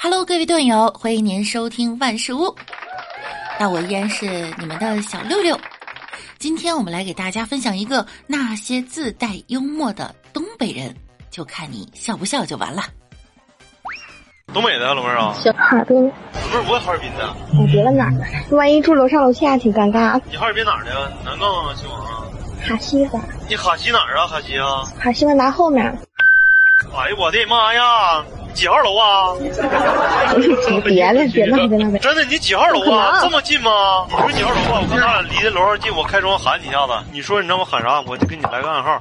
Hello，各位段友，欢迎您收听万事屋。那我依然是你们的小六六。今天我们来给大家分享一个那些自带幽默的东北人，就看你笑不笑就完了。东北的老妹儿啊，小哈尔滨，不是我哈尔滨的，我别问哪儿的，万一住楼上楼下挺尴尬。你哈尔滨哪儿的？南岗啊，西王啊？哈西的，你哈西哪儿啊？哈西啊？哈西万达后面。哎呀我的妈呀！几号楼啊？别了，别闹，别闹，别。真的，你几号楼啊？这么近吗？你说几号楼啊？我看咱俩离的楼上近，我开窗喊你一下子。你说你让我喊啥？我就给你来个暗号。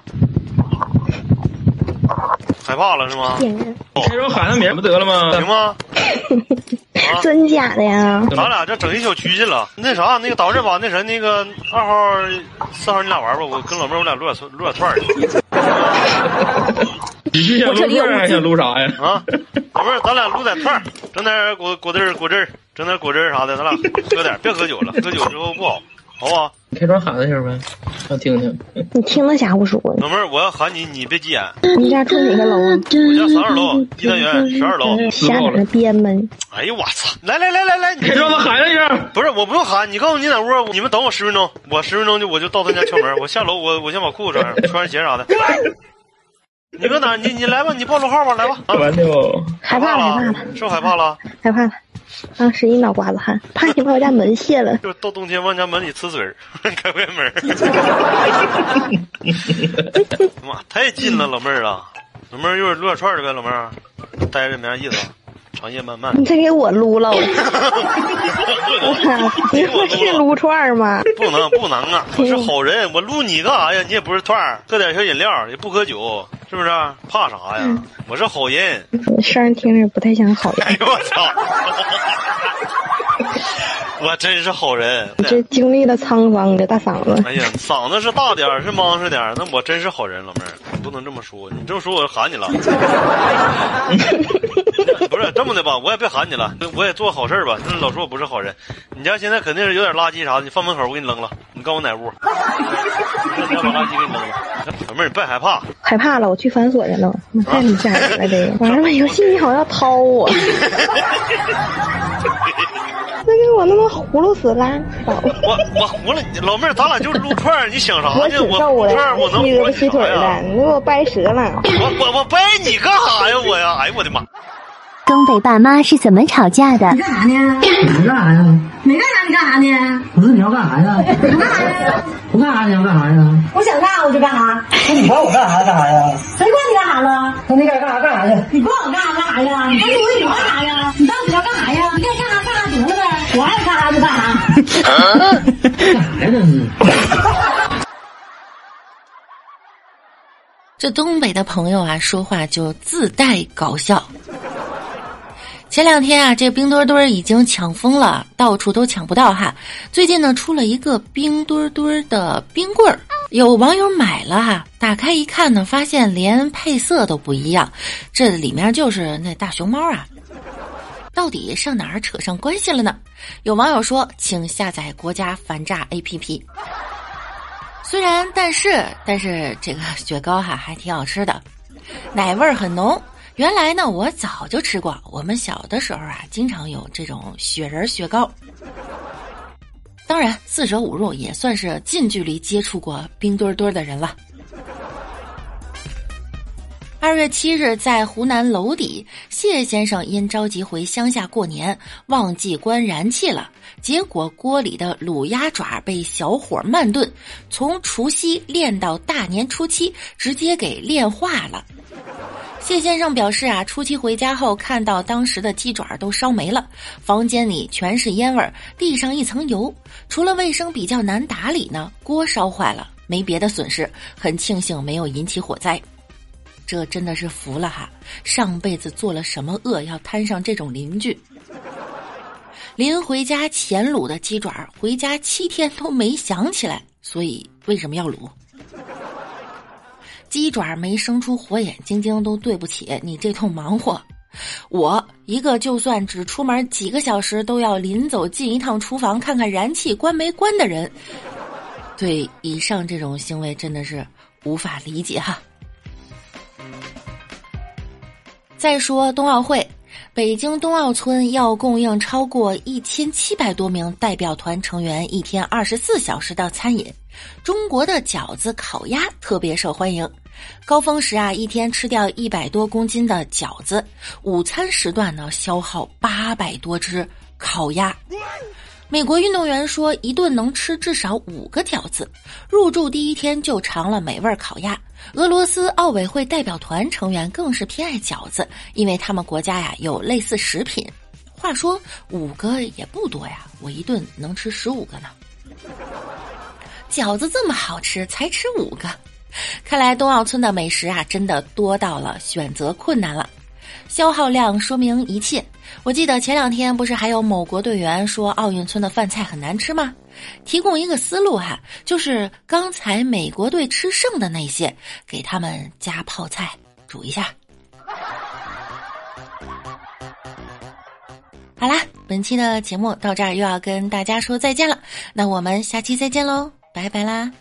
害怕了是吗？开窗喊他名不得了吗？行吗？真假的呀？咱俩这整一小区去了。那啥，那个导致把，那谁，那个二号、四号，你俩玩吧。我跟老妹儿，我俩撸点撸点串儿去。你是想撸串还想撸啥呀？啊，老妹儿，咱俩撸点串儿，整点果果汁儿、果汁儿，整点果汁儿啥的，咱俩喝点，别喝酒了，喝酒之后不好，好不好？你开窗喊他声呗，我听听。你听那家伙说的。老妹儿，我要喊你，你别急眼。你家住哪个楼啊？我家三二楼，一单元十二楼。瞎在那编呗。哎呦我操！来来来来来，开窗子喊一声。不是，我不用喊，你告诉你哪屋，你们等我十分钟，我十分钟就我就到他家敲门。我下楼，我我先把裤子穿上，穿上鞋啥的。你搁哪？你你来吧，你报路号吧，来吧。完的哦。害怕了，害怕了，是不害怕了？害怕了。当时一脑瓜子汗，怕你把我家门卸了。就到冬天往家门里呲水儿，开不开门？妈，太近了，老妹儿啊！老妹儿一会儿撸点串去呗，老妹儿，待着没啥意思。长夜漫漫，你再给我撸了！我操，你不是撸串儿吗？不能不能啊！我是好人，我撸你干啥呀？你也不是串儿，喝点小饮料，也不喝酒，是不是？怕啥呀？我是好人。声听着不太像好人。哎呦我操！我真是好人。这经历了沧桑，这大嗓子。哎呀，嗓子是大点儿，是忙实点儿。那我真是好人，老妹儿，你不能这么说。你这么说，我就喊你了。不是这么的吧？我也别喊你了，我也做好事吧。就是老说我不是好人。你家现在肯定是有点垃圾啥的，你放门口，我给你扔了。你告诉我哪屋？我把垃圾给你扔了。老妹儿，你别害怕。害怕了，我去反锁去了。我太吓人了，这个玩意游戏你好像要掏我。那给我他妈葫芦死拉倒！我我葫芦你老妹儿，咱俩就是撸串儿，你想啥呢？我挺瘦的，我能腿的，你给我掰折了！我我我掰你干啥呀？我呀！哎呦我的妈！东北爸妈是怎么吵架的？你干啥呢？你干啥呀？没干啥，你干啥呢？不是你要干啥呀？我干啥呀？我干啥你要干啥呀？我想干我就干啥。那你管我干啥干啥呀？谁管你干啥了？那你该干啥干啥去？你管我干啥干啥呀？你跟我你干啥呀？你到底要干啥呀？你该干啥干啥得了呗，我爱干啥就干啥。干啥呀这是？这东北的朋友啊，说话就自带搞笑。前两天啊，这冰墩墩已经抢疯了，到处都抢不到哈。最近呢，出了一个冰墩墩的冰棍儿，有网友买了哈。打开一看呢，发现连配色都不一样，这里面就是那大熊猫啊。到底上哪儿扯上关系了呢？有网友说，请下载国家反诈 APP。虽然，但是，但是这个雪糕哈还挺好吃的，奶味儿很浓。原来呢，我早就吃过。我们小的时候啊，经常有这种雪人雪糕。当然，四舍五入也算是近距离接触过冰墩墩的人了。二月七日，在湖南娄底，谢先生因着急回乡下过年，忘记关燃气了，结果锅里的卤鸭爪被小火慢炖，从除夕炼到大年初七，直接给炼化了。谢先生表示啊，初七回家后看到当时的鸡爪都烧没了，房间里全是烟味儿，地上一层油，除了卫生比较难打理呢，锅烧坏了，没别的损失，很庆幸没有引起火灾。这真的是服了哈！上辈子做了什么恶，要摊上这种邻居？临回家前卤的鸡爪，回家七天都没想起来，所以为什么要卤？鸡爪没生出火眼金睛，都对不起你这通忙活。我一个就算只出门几个小时，都要临走进一趟厨房看看燃气关没关的人，对以上这种行为真的是无法理解哈。再说冬奥会，北京冬奥村要供应超过一千七百多名代表团成员一天二十四小时的餐饮。中国的饺子、烤鸭特别受欢迎。高峰时啊，一天吃掉一百多公斤的饺子；午餐时段呢，消耗八百多只烤鸭。美国运动员说，一顿能吃至少五个饺子。入住第一天就尝了美味烤鸭。俄罗斯奥委会代表团成员更是偏爱饺子，因为他们国家呀有类似食品。话说五个也不多呀，我一顿能吃十五个呢。饺子这么好吃，才吃五个。看来冬奥村的美食啊，真的多到了选择困难了。消耗量说明一切。我记得前两天不是还有某国队员说奥运村的饭菜很难吃吗？提供一个思路哈，就是刚才美国队吃剩的那些，给他们加泡菜煮一下。好啦，本期的节目到这儿又要跟大家说再见了，那我们下期再见喽，拜拜啦。